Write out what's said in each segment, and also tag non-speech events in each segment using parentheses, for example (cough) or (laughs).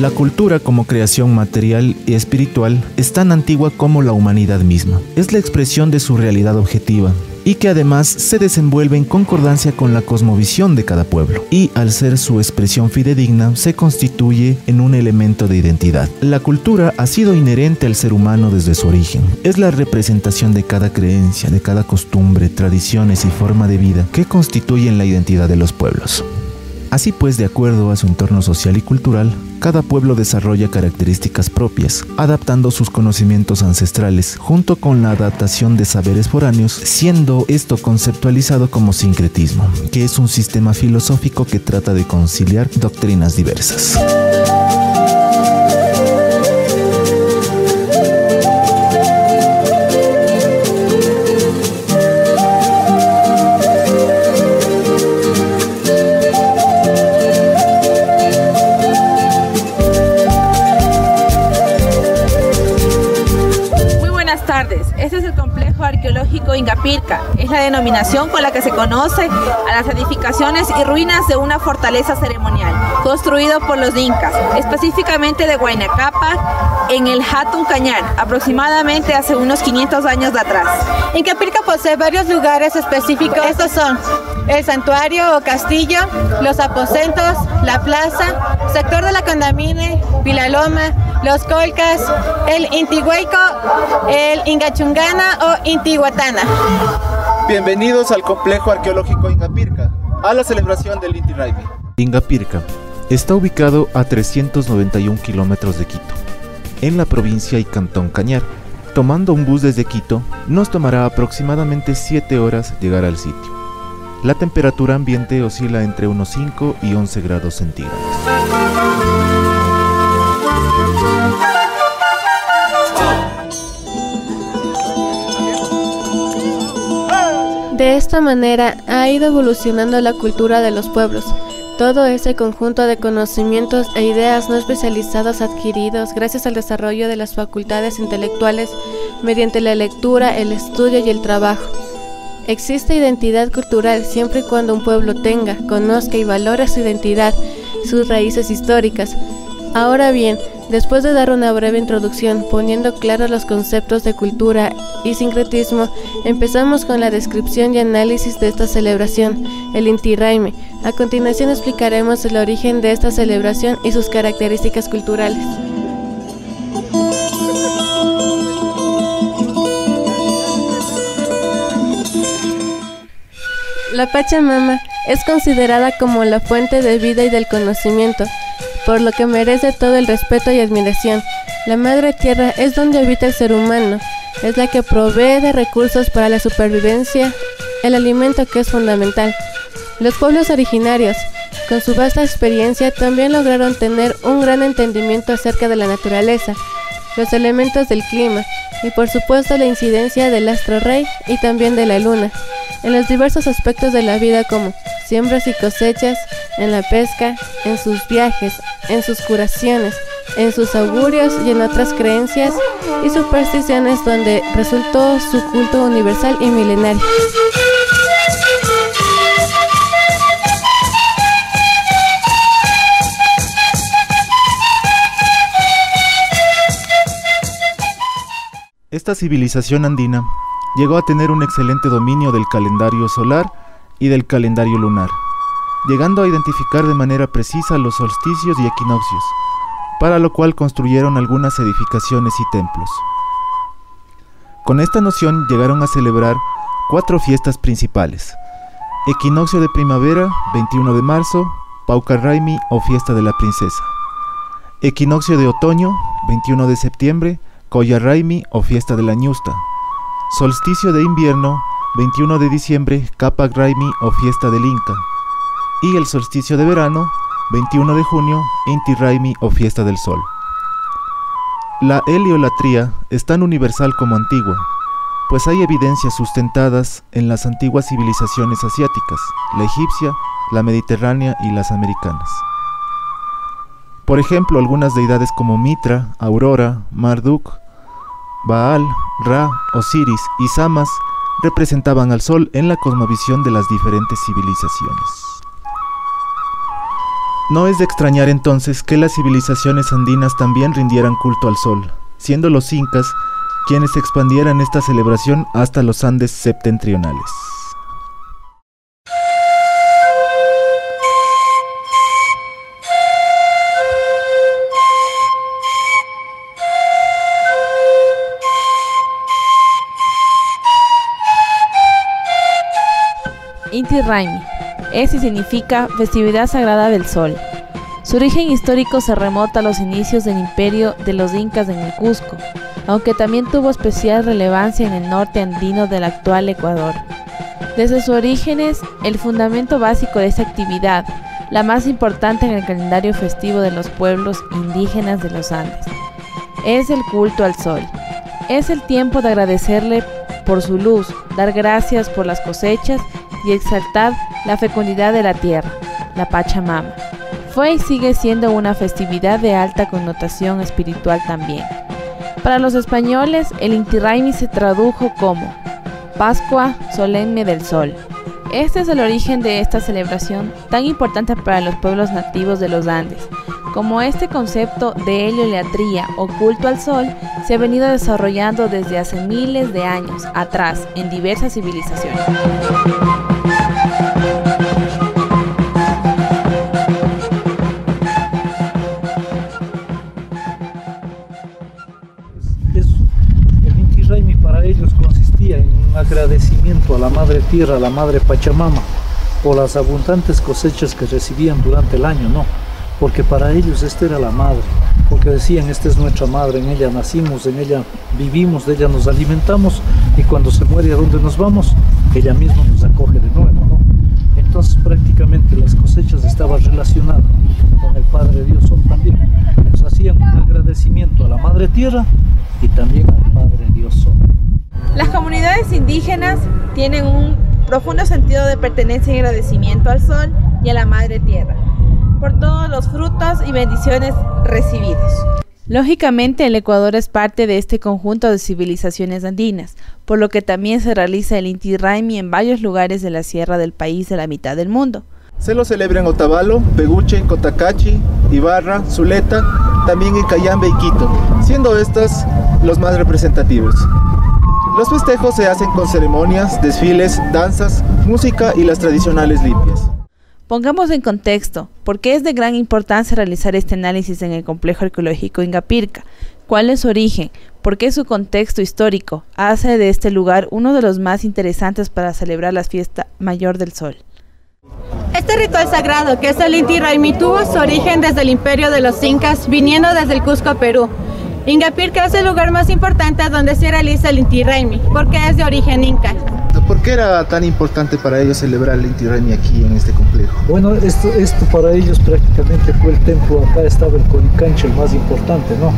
La cultura como creación material y espiritual es tan antigua como la humanidad misma. Es la expresión de su realidad objetiva, y que además se desenvuelve en concordancia con la cosmovisión de cada pueblo y al ser su expresión fidedigna se constituye en un elemento de identidad. La cultura ha sido inherente al ser humano desde su origen. Es la representación de cada creencia, de cada costumbre, tradiciones y forma de vida que constituyen la identidad de los pueblos. Así pues, de acuerdo a su entorno social y cultural, cada pueblo desarrolla características propias, adaptando sus conocimientos ancestrales junto con la adaptación de saberes foráneos, siendo esto conceptualizado como sincretismo, que es un sistema filosófico que trata de conciliar doctrinas diversas. Ingapirca. Es la denominación con la que se conoce a las edificaciones y ruinas de una fortaleza ceremonial, construido por los incas, específicamente de Huaynacapa, en el Hatun Cañar, aproximadamente hace unos 500 años de atrás. Ingapirca posee varios lugares específicos. Estos son el santuario o castillo, los aposentos, la plaza, sector de la Condamine, Pilaloma, los Colcas, el Intihueco, el Ingachungana o Intihuatana. Bienvenidos al complejo arqueológico Ingapirca, a la celebración del Inti Raimi. Ingapirca está ubicado a 391 kilómetros de Quito, en la provincia y cantón Cañar. Tomando un bus desde Quito, nos tomará aproximadamente 7 horas llegar al sitio. La temperatura ambiente oscila entre unos 5 y 11 grados centígrados. De esta manera ha ido evolucionando la cultura de los pueblos. Todo ese conjunto de conocimientos e ideas no especializados adquiridos gracias al desarrollo de las facultades intelectuales mediante la lectura, el estudio y el trabajo. Existe identidad cultural siempre y cuando un pueblo tenga, conozca y valore su identidad, sus raíces históricas. Ahora bien, Después de dar una breve introducción poniendo claros los conceptos de cultura y sincretismo, empezamos con la descripción y análisis de esta celebración, el Inti Raime. A continuación explicaremos el origen de esta celebración y sus características culturales. La Pachamama es considerada como la fuente de vida y del conocimiento por lo que merece todo el respeto y admiración. La Madre Tierra es donde habita el ser humano, es la que provee de recursos para la supervivencia, el alimento que es fundamental. Los pueblos originarios, con su vasta experiencia, también lograron tener un gran entendimiento acerca de la naturaleza, los elementos del clima y por supuesto la incidencia del astro rey y también de la luna, en los diversos aspectos de la vida como siembras y cosechas, en la pesca, en sus viajes, en sus curaciones, en sus augurios y en otras creencias y supersticiones donde resultó su culto universal y milenario. Esta civilización andina llegó a tener un excelente dominio del calendario solar y del calendario lunar llegando a identificar de manera precisa los solsticios y equinoccios, para lo cual construyeron algunas edificaciones y templos. Con esta noción llegaron a celebrar cuatro fiestas principales. Equinoccio de primavera, 21 de marzo, Paucarraimi o fiesta de la princesa. Equinoccio de otoño, 21 de septiembre, Raimi o fiesta de la ñusta. Solsticio de invierno, 21 de diciembre, Raimi o fiesta del Inca y el solsticio de verano, 21 de junio, Inti Raimi o Fiesta del Sol. La heliolatría es tan universal como antigua, pues hay evidencias sustentadas en las antiguas civilizaciones asiáticas, la egipcia, la mediterránea y las americanas. Por ejemplo, algunas deidades como Mitra, Aurora, Marduk, Baal, Ra, Osiris y Samas representaban al sol en la cosmovisión de las diferentes civilizaciones. No es de extrañar entonces que las civilizaciones andinas también rindieran culto al sol, siendo los incas quienes expandieran esta celebración hasta los Andes septentrionales. Inti. Ese significa festividad sagrada del sol. Su origen histórico se remota a los inicios del imperio de los incas en el Cusco, aunque también tuvo especial relevancia en el norte andino del actual Ecuador. Desde sus orígenes, el fundamento básico de esta actividad, la más importante en el calendario festivo de los pueblos indígenas de los Andes, es el culto al sol. Es el tiempo de agradecerle por su luz, dar gracias por las cosechas y exaltar la fecundidad de la tierra, la Pachamama. Fue y sigue siendo una festividad de alta connotación espiritual también. Para los españoles, el Inti Raymi se tradujo como Pascua Solemne del Sol. Este es el origen de esta celebración tan importante para los pueblos nativos de los Andes. Como este concepto de heliolatría o culto al sol se ha venido desarrollando desde hace miles de años atrás en diversas civilizaciones. agradecimiento a la Madre Tierra, a la Madre Pachamama, por las abundantes cosechas que recibían durante el año, no, porque para ellos esta era la Madre, porque decían, esta es nuestra Madre, en ella nacimos, en ella vivimos, de ella nos alimentamos, y cuando se muere a dónde nos vamos, ella misma nos acoge de nuevo, ¿no? Entonces prácticamente las cosechas estaban relacionadas con el Padre Dios son también. Les hacían un agradecimiento a la Madre Tierra y también al Padre Dios Sol. Las comunidades indígenas tienen un profundo sentido de pertenencia y agradecimiento al sol y a la madre tierra por todos los frutos y bendiciones recibidos. Lógicamente el Ecuador es parte de este conjunto de civilizaciones andinas, por lo que también se realiza el Inti Raimi en varios lugares de la sierra del país de la mitad del mundo. Se lo celebra en Otavalo, Peguche, Cotacachi, Ibarra, Zuleta, también en Cayambe y Quito, siendo estas los más representativos. Los festejos se hacen con ceremonias, desfiles, danzas, música y las tradicionales limpias. Pongamos en contexto, ¿por qué es de gran importancia realizar este análisis en el complejo arqueológico Ingapirca? ¿Cuál es su origen? ¿Por qué su contexto histórico hace de este lugar uno de los más interesantes para celebrar la fiesta mayor del sol? Este ritual sagrado, que es el Inti Raymi, tuvo su origen desde el imperio de los incas, viniendo desde el Cusco, Perú. Ingapirca es el lugar más importante donde se realiza el Inti Raymi, porque es de origen inca. ¿Por qué era tan importante para ellos celebrar el Inti Raymi aquí en este complejo? Bueno, esto, esto para ellos prácticamente fue el templo, acá estaba el Coricancha, el más importante, ¿no?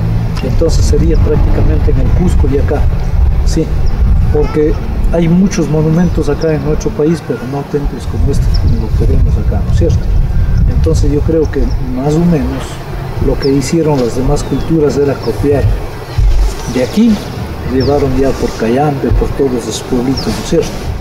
Entonces sería prácticamente en el Cusco y acá, sí, porque hay muchos monumentos acá en nuestro país, pero no templos como este, que vemos acá, ¿no es cierto? Entonces yo creo que más o menos lo que hicieron las demás culturas era copiar. De aquí llevaron ya por Cayambe, por todos esos pueblitos, ¿no es cierto?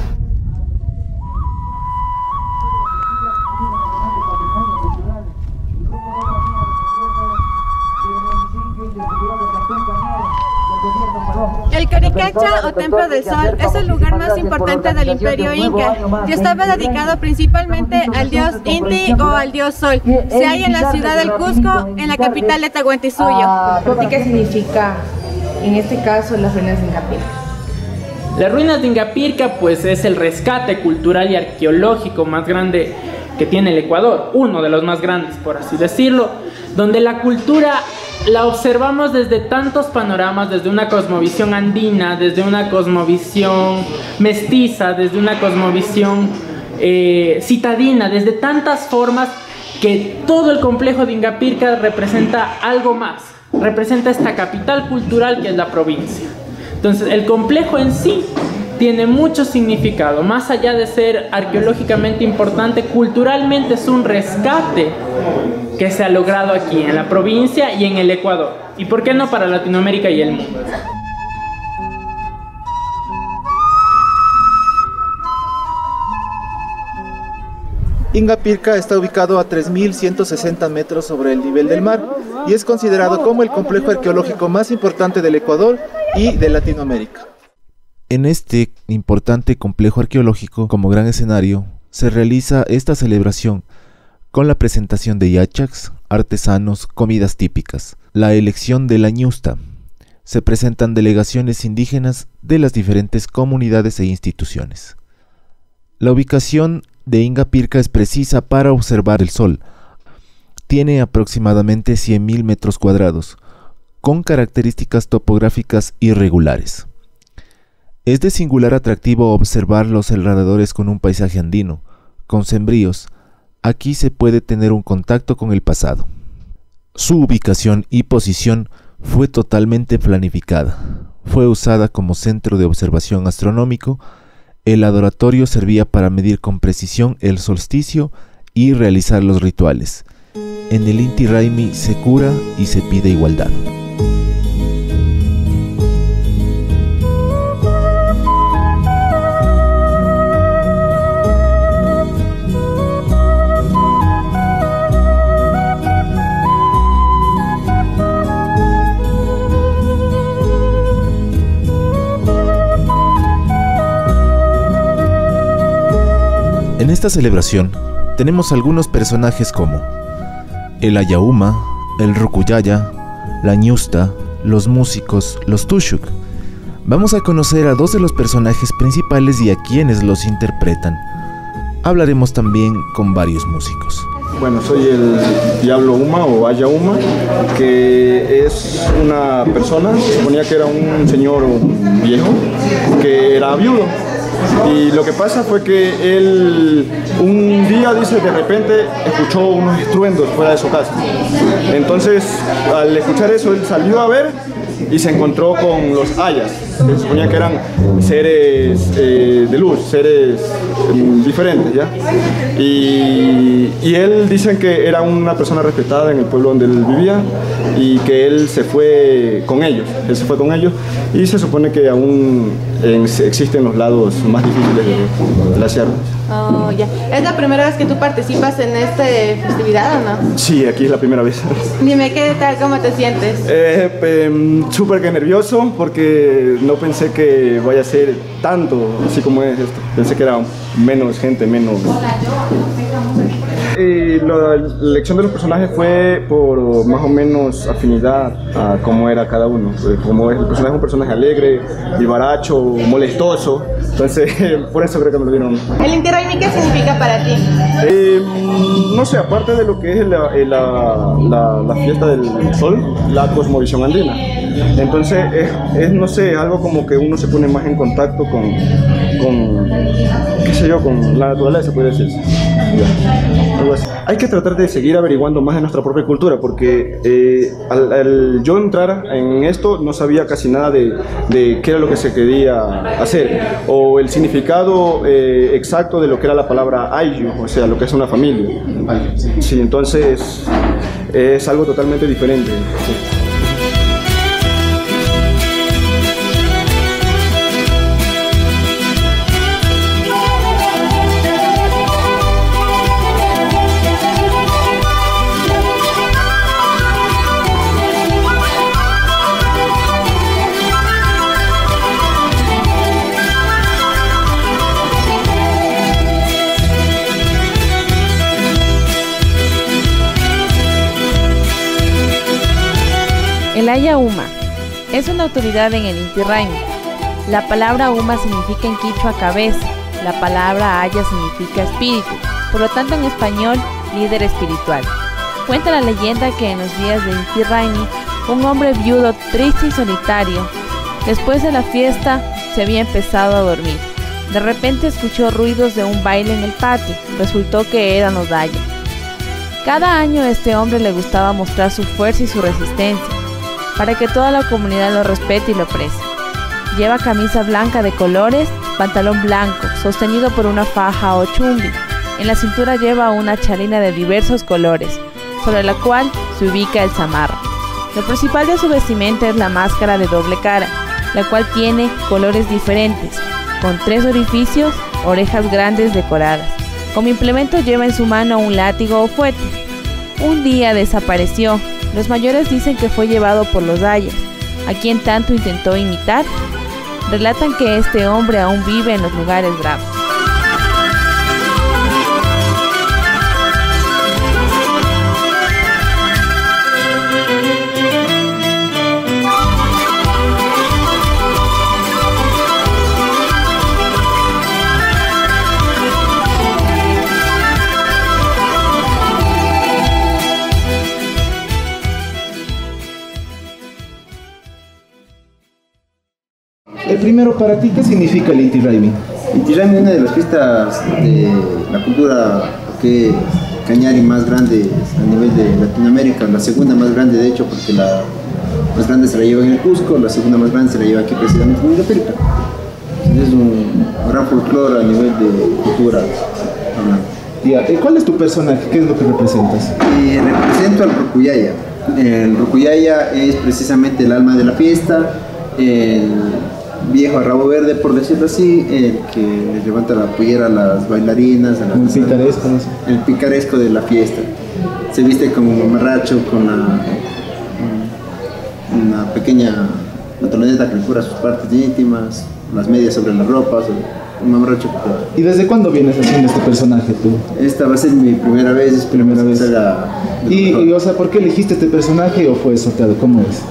El Caricacha o Templo del Sol es el lugar más importante del imperio inca y estaba dedicado principalmente al dios Inti o al dios Sol. Se halla en la ciudad del Cusco, en la capital de Tahuantinsuyo. ¿Y qué significa, en este caso, las ruinas de Ingapirca? Las ruinas de Ingapirca pues es el rescate cultural y arqueológico más grande que tiene el Ecuador, uno de los más grandes por así decirlo, donde la cultura la observamos desde tantos panoramas, desde una cosmovisión andina, desde una cosmovisión mestiza, desde una cosmovisión eh, citadina, desde tantas formas que todo el complejo de Ingapirca representa algo más, representa esta capital cultural que es la provincia. Entonces el complejo en sí tiene mucho significado, más allá de ser arqueológicamente importante, culturalmente es un rescate que se ha logrado aquí en la provincia y en el Ecuador. ¿Y por qué no para Latinoamérica y el mundo? Ingapirca está ubicado a 3.160 metros sobre el nivel del mar y es considerado como el complejo arqueológico más importante del Ecuador y de Latinoamérica. En este importante complejo arqueológico, como gran escenario, se realiza esta celebración con la presentación de yachaks, artesanos, comidas típicas, la elección de la ñusta. Se presentan delegaciones indígenas de las diferentes comunidades e instituciones. La ubicación de Ingapirca es precisa para observar el sol. Tiene aproximadamente 100.000 metros cuadrados, con características topográficas irregulares. Es de singular atractivo observar los alrededores con un paisaje andino, con sembríos. Aquí se puede tener un contacto con el pasado. Su ubicación y posición fue totalmente planificada. Fue usada como centro de observación astronómico el adoratorio servía para medir con precisión el solsticio y realizar los rituales. En el Inti Raimi se cura y se pide igualdad. Esta celebración tenemos algunos personajes como el Ayauma, el Rukuyaya, la Ñusta, los músicos, los Tushuk. Vamos a conocer a dos de los personajes principales y a quienes los interpretan. Hablaremos también con varios músicos. Bueno, soy el Diablo Uma o Ayauma, que es una persona, se suponía que era un señor viejo, que era viudo y lo que pasa fue que él un día, dice, de repente escuchó unos estruendos fuera de su casa. Entonces, al escuchar eso, él salió a ver y se encontró con los ayas, que se suponía que eran seres eh, de luz, seres diferentes, ¿ya? Y, y, él dicen que era una persona respetada en el pueblo donde él vivía y que él se fue con ellos, él se fue con ellos y se supone que aún existen los lados más difíciles de, la sierra. Oh, ya. ¿Es la primera vez que tú participas en esta festividad o no? Sí, aquí es la primera vez. (laughs) Dime, ¿qué tal? ¿Cómo te sientes? Eh, em, Súper que nervioso porque no pensé que vaya a ser tanto así como es esto. Pensé que era menos gente, menos... Y la elección de los personajes fue por más o menos afinidad a cómo era cada uno. Eh, como el personaje es un personaje alegre, vivaracho, molestoso. Entonces, (laughs) por eso creo que me lo dieron. ¿El Inti qué significa para ti? Eh, no sé, aparte de lo que es la, eh, la, la, fiesta del sol, la cosmovisión andina. Entonces, es, no sé, algo como que uno se pone más en contacto con, con qué sé yo, con la naturaleza, puede decir. Hay que tratar de seguir averiguando más de nuestra propia cultura, porque eh, al, yo entrar en esto no sabía casi nada de, de, qué era lo que se quería hacer, o el significado eh, exacto de lo que era la palabra Ayu, o sea, lo que es una familia. Sí, entonces es algo totalmente diferente. El Aya Uma es una autoridad en el Inti Raymi. La palabra Uma significa en quichua cabeza, la palabra Aya significa espíritu, por lo tanto en español líder espiritual. Cuenta la leyenda que en los días de Inti Raymi, un hombre viudo, triste y solitario, después de la fiesta se había empezado a dormir. De repente escuchó ruidos de un baile en el patio, resultó que eran Odaya. Cada año este hombre le gustaba mostrar su fuerza y su resistencia, para que toda la comunidad lo respete y lo aprecie. Lleva camisa blanca de colores, pantalón blanco, sostenido por una faja o chumbi. En la cintura lleva una chalina de diversos colores, sobre la cual se ubica el zamarro. Lo principal de su vestimenta es la máscara de doble cara, la cual tiene colores diferentes, con tres orificios, orejas grandes decoradas. Como implemento lleva en su mano un látigo o fuete. Un día desapareció. Los mayores dicen que fue llevado por los Ayas, a quien tanto intentó imitar. Relatan que este hombre aún vive en los lugares bravos. El primero para ti, ¿qué significa el Inti Raymi? Inti Raymi es una de las fiestas de la cultura que cañari más grande a nivel de Latinoamérica, la segunda más grande de hecho porque la más grande se la lleva en el Cusco, la segunda más grande se la lleva aquí precisamente en Inglaterra. Es un gran folclore a nivel de cultura hablando. ¿Cuál es tu personaje? ¿Qué es lo que representas? Eh, represento al Rukuyaya. El Rukuyaya es precisamente el alma de la fiesta, el viejo a rabo verde, por decirlo así, el que levanta la pollera a las bailarinas, a el picaresco, ¿no? el picaresco de la fiesta. Se viste como un mamarracho con una, una pequeña pantaloneta que le cubra sus partes íntimas, las medias sobre las ropas, un mamarracho. ¿Y desde cuándo vienes haciendo este personaje tú? Esta va a ser mi primera vez, es primera vez. ¿Y, y, o sea, por qué elegiste este personaje o fue sorteado? ¿Cómo es?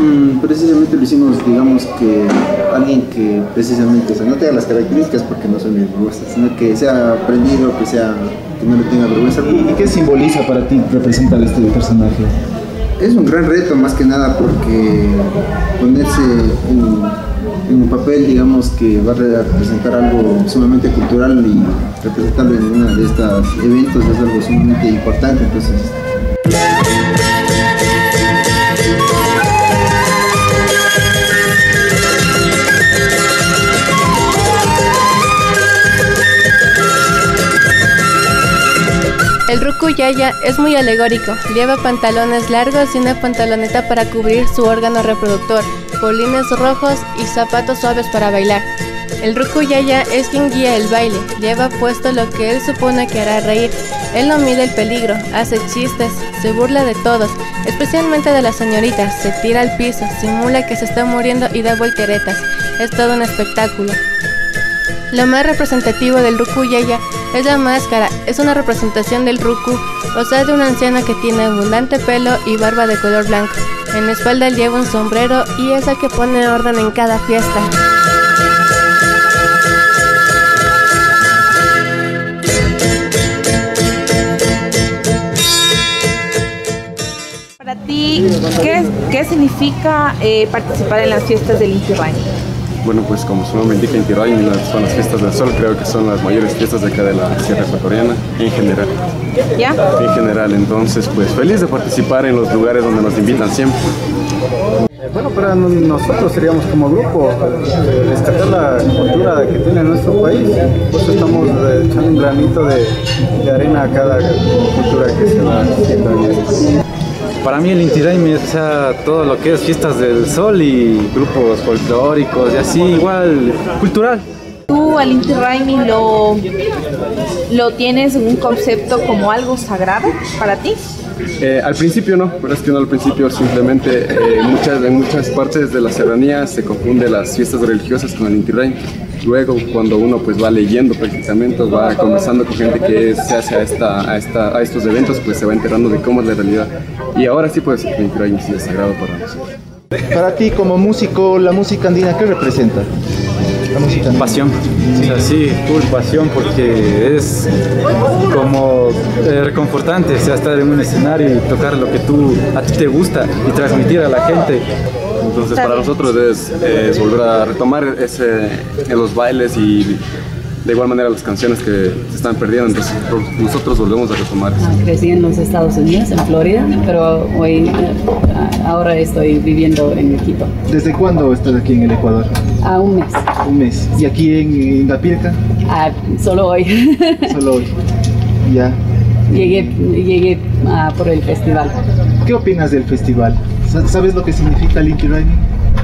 Mm, precisamente lo hicimos, digamos que alguien que precisamente, o sea, no tenga las características porque no son vergüenzas, sino que sea aprendido, que sea, que no le tenga vergüenza. ¿Y qué simboliza para ti representar este personaje? Es un gran reto más que nada porque ponerse en, en un papel, digamos, que va a representar algo sumamente cultural y representarlo en uno de estos eventos es algo sumamente importante, entonces El rukuyaya es muy alegórico, lleva pantalones largos y una pantaloneta para cubrir su órgano reproductor, polines rojos y zapatos suaves para bailar. El rukuyaya es quien guía el baile, lleva puesto lo que él supone que hará reír. Él no mide el peligro, hace chistes, se burla de todos, especialmente de las señoritas, se tira al piso, simula que se está muriendo y da volteretas. Es todo un espectáculo. Lo más representativo del Ruku Yaya es la máscara, es una representación del Ruku, o sea de una anciana que tiene abundante pelo y barba de color blanco. En la espalda lleva un sombrero y es el que pone orden en cada fiesta. Para ti, ¿qué, qué significa eh, participar en las fiestas del Inti? Bueno, pues como su nombre indica, Inti Raymi son las fiestas del sol, creo que son las mayores fiestas de acá de la Sierra Ecuatoriana, en general. ¿Ya? En general, entonces, pues feliz de participar en los lugares donde nos invitan siempre. Bueno, para nosotros seríamos como grupo rescatar la cultura que tiene nuestro país. Por eso estamos echando un granito de, de arena a cada cultura que se va haciendo en esto. Para mí el Inti Raymi es o sea, todo lo que es fiestas del sol y grupos folclóricos y así igual cultural. ¿Tú al Inti Raymi lo, lo tienes un concepto como algo sagrado para ti? Eh, al principio no, pero es que no al principio simplemente eh, muchas, en muchas partes de la serranía se confunden las fiestas religiosas con el Inti Raymi. Luego cuando uno pues va leyendo prácticamente, va conversando con gente que se hace a, esta, a, esta, a estos eventos, pues se va enterando de cómo es la realidad. Y ahora sí Inti Raymi sí es sagrado para nosotros. Para ti como músico, la música andina, ¿qué representa? La música andina. Pasión, o sea, sí, full pasión porque es como eh, reconfortante, o sea, estar en un escenario y tocar lo que tú, a ti te gusta y transmitir a la gente. Entonces para nosotros es, es volver a retomar ese, los bailes y de igual manera las canciones que se están perdiendo, entonces nosotros volvemos a retomar eso. Crecí en los Estados Unidos, en Florida, pero hoy, eh, ahora estoy viviendo en Quito. ¿Desde cuándo estás aquí en el Ecuador? A un mes. Un mes. ¿Y aquí en Ingapirca? Ah, solo hoy. (laughs) Solo hoy. Ya. Llegué, llegué ah, por el festival. ¿Qué opinas del festival? ¿Sabes lo que significa el Inti Raymi?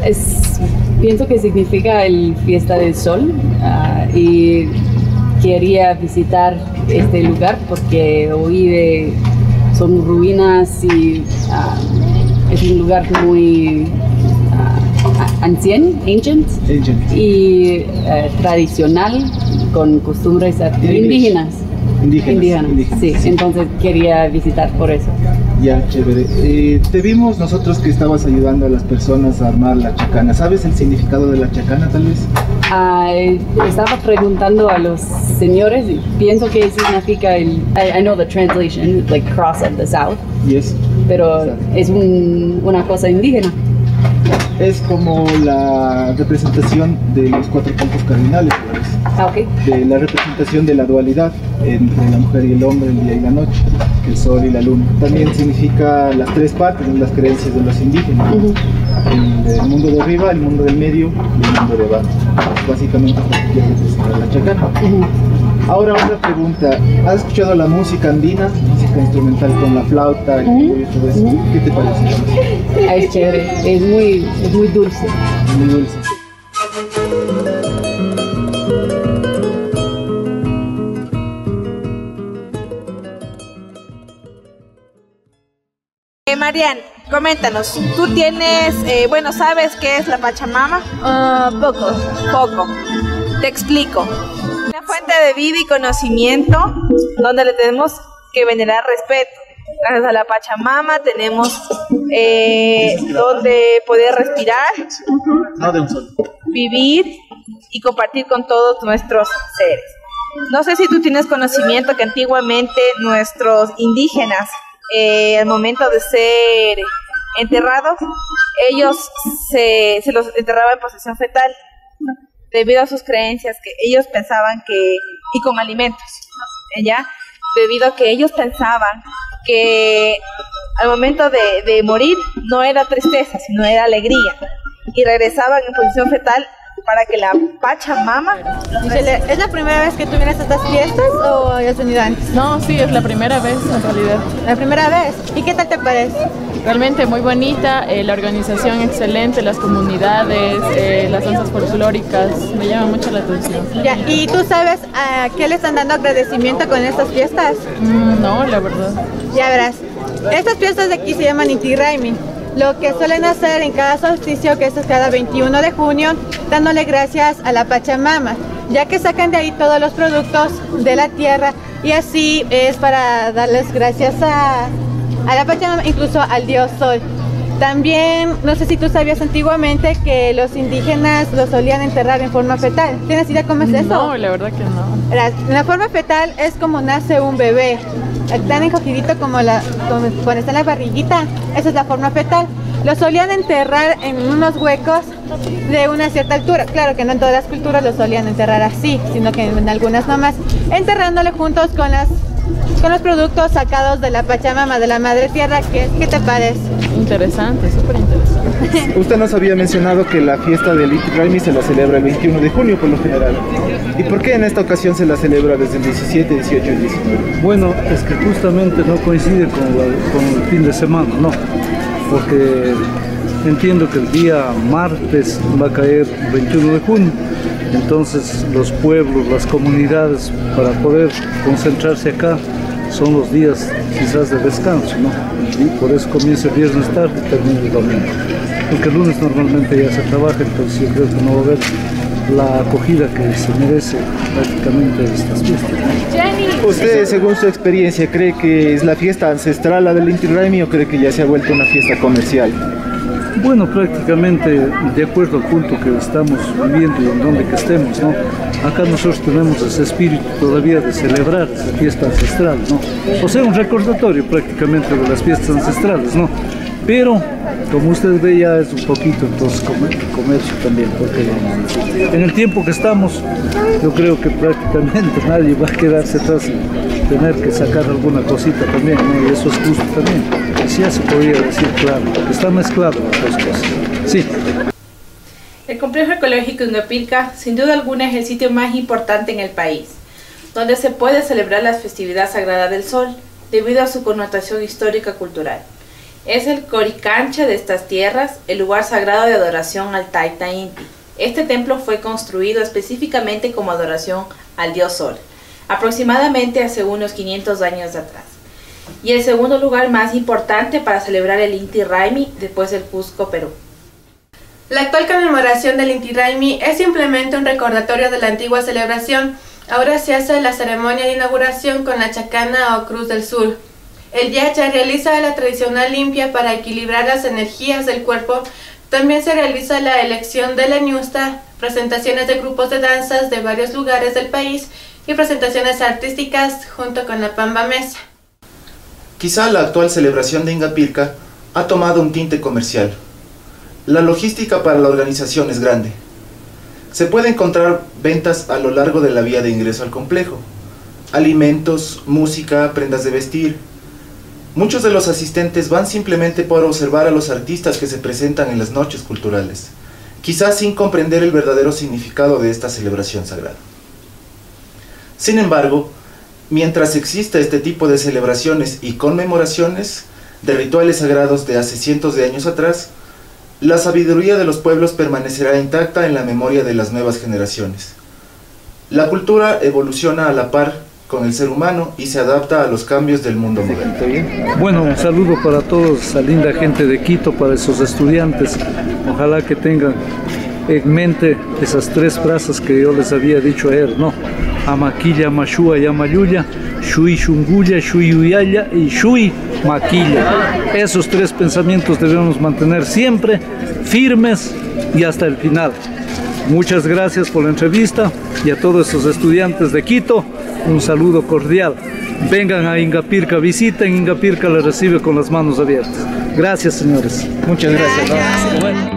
Es, pienso que significa el Fiesta del Sol ah, y quería visitar este lugar porque oí de son ruinas y ah, es un lugar muy uh, anciano, ancient, y eh, tradicional con costumbres indígenas. Indígenas, Sí, entonces quería visitar por eso. Ya, chévere. Eh, te vimos nosotros que estabas ayudando a las personas a armar la chacana. ¿Sabes el significado de la chacana tal vez? Ah, estaba preguntando a los señores, pienso que significa el, I, know the translation, like cross of the south. Yes. Pero es un, una cosa indígena es como la representación de los cuatro puntos cardinales, pues. ah, okay. de la representación de la dualidad entre la mujer y el hombre, el día y la noche, el sol y la luna. También significa las tres partes las creencias de los indígenas, el, mundo de arriba, el mundo del medio y el mundo de abajo. Básicamente es lo que quiere representar la chacana. Ahora otra pregunta, ¿has escuchado la música andina, música instrumental con la flauta y todo eso? ¿Qué te parece? Es chévere, es muy, es muy dulce. Muy dulce. Eh, Marian, coméntanos, tú tienes, eh, bueno, ¿sabes qué es la Pachamama? Uh, poco. Poco. Te explico fuente de vida y conocimiento donde le tenemos que venerar respeto. Gracias a la Pachamama tenemos eh, donde poder respirar, vivir y compartir con todos nuestros seres. No sé si tú tienes conocimiento que antiguamente nuestros indígenas, eh, al momento de ser enterrados, ellos se, se los enterraban en posesión fetal debido a sus creencias que ellos pensaban que, y con alimentos, ¿ya? Debido a que ellos pensaban que al momento de, de morir no era tristeza, sino era alegría. Y regresaban en posición fetal para que la Pachamama... ¿es la primera vez que tú vienes a estas fiestas o ya has venido antes? No, sí, es la primera vez en realidad. ¿La primera vez? ¿Y qué tal te parece? Realmente muy bonita, eh, la organización excelente, las comunidades, eh, las danzas folclóricas, me llama mucho la atención. Ya, ¿Y tú sabes a qué le están dando agradecimiento con estas fiestas? Mm, no, la verdad. Ya verás, estas fiestas de aquí se llaman Inti Raimi lo que suelen hacer en cada solsticio, que es cada 21 de junio, dándole gracias a la Pachamama, ya que sacan de ahí todos los productos de la tierra y así es para darles gracias a, a la Pachamama, incluso al dios Sol. También, no sé si tú sabías antiguamente que los indígenas los solían enterrar en forma fetal. ¿Tienes idea cómo es eso? No, la verdad que no. La, forma fetal es como nace un bebé. Tan encogidito como, la, como cuando está en la barriguita. Esa es la forma fetal. Lo solían enterrar en unos huecos de una cierta altura. Claro que no en todas las culturas lo solían enterrar así, sino que en algunas nomás. Enterrándole juntos con las con los productos sacados de la Pachamama, de la Madre Tierra. ¿Qué, qué te parece? Interesante, súper interesante. Usted nos había mencionado que la fiesta del It Raimi se la celebra el 21 de junio por lo general. ¿Y por qué en esta ocasión se la celebra desde el 17, 18 y 19? Bueno, es que justamente no coincide con, con el fin de semana, no. Porque entiendo que el día martes va a caer 21 de junio entonces los pueblos, las comunidades, para poder concentrarse acá, son los días quizás de descanso, ¿no? Y por eso comienza el viernes tarde y termina el domingo. Porque el lunes normalmente ya se trabaja, entonces yo creo que no va a haber la acogida que se merece prácticamente estas fiestas. ¿Usted, según su experiencia, cree que es la fiesta ancestral la del Inti Raimi o cree que ya se ha vuelto una fiesta comercial? Bueno, prácticamente de acuerdo al punto que estamos viviendo y en donde que estemos, ¿no? Acá nosotros tenemos ese espíritu todavía de celebrar esa fiesta ancestral, ¿no? O sea, un recordatorio prácticamente de las fiestas ancestrales, ¿no? Pero, como usted ve, ya es un poquito entonces comercio también, porque en el tiempo que estamos, yo creo que prácticamente (laughs) nadie va a quedarse atrás y tener que sacar alguna cosita también, ¿no? Y eso es justo también ya se podría decir claro, está mezclado las dos. Sí. El complejo ecológico Ingapirca sin duda alguna es el sitio más importante en el país, donde se puede celebrar la festividad sagrada del sol, debido a su connotación histórica cultural. Es el Coricancha de estas tierras, el lugar sagrado de adoración al Taita Inti. Este templo fue construido específicamente como adoración al dios Sol, aproximadamente hace unos 500 años atrás. Y el segundo lugar más importante para celebrar el Inti Raimi después del Cusco, Perú. La actual conmemoración del Inti Raimi es simplemente un recordatorio de la antigua celebración. Ahora se hace la ceremonia de inauguración con la chacana o cruz del sur. El yacha realiza la tradicional limpia para equilibrar las energías del cuerpo. También se realiza la elección de la ñusta, presentaciones de grupos de danzas de varios lugares del país y presentaciones artísticas junto con la Pamba Mesa. Quizá la actual celebración de Ingapirca ha tomado un tinte comercial. La logística para la organización es grande. Se puede encontrar ventas a lo largo de la vía de ingreso al complejo. Alimentos, música, prendas de vestir. Muchos de los asistentes van simplemente por observar a los artistas que se presentan en las noches culturales, quizás sin comprender el verdadero significado de esta celebración sagrada. Sin embargo, mientras exista este tipo de celebraciones y conmemoraciones de rituales sagrados de hace cientos de años atrás, la sabiduría de los pueblos permanecerá intacta en la memoria de las nuevas generaciones. La cultura evoluciona a la par con el ser humano y se adapta a los cambios del mundo moderno. Bueno, un saludo para todos, esa linda gente de Quito, para esos estudiantes. Ojalá que tengan en mente esas tres frases que yo les había dicho ayer, ¿no? Amaquilla, Mashua y Amayuya, Shui Shunguya, Shui Uyaya y Shui Maquilla. Esos tres pensamientos debemos mantener siempre firmes y hasta el final. Muchas gracias por la entrevista y a todos esos estudiantes de Quito, un saludo cordial. Vengan a Ingapirca, visiten Ingapirca, les recibe con las manos abiertas. Gracias, señores. Muchas gracias.